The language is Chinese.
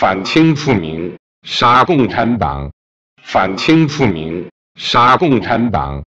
反清复明杀共产党。反清复明杀共产党。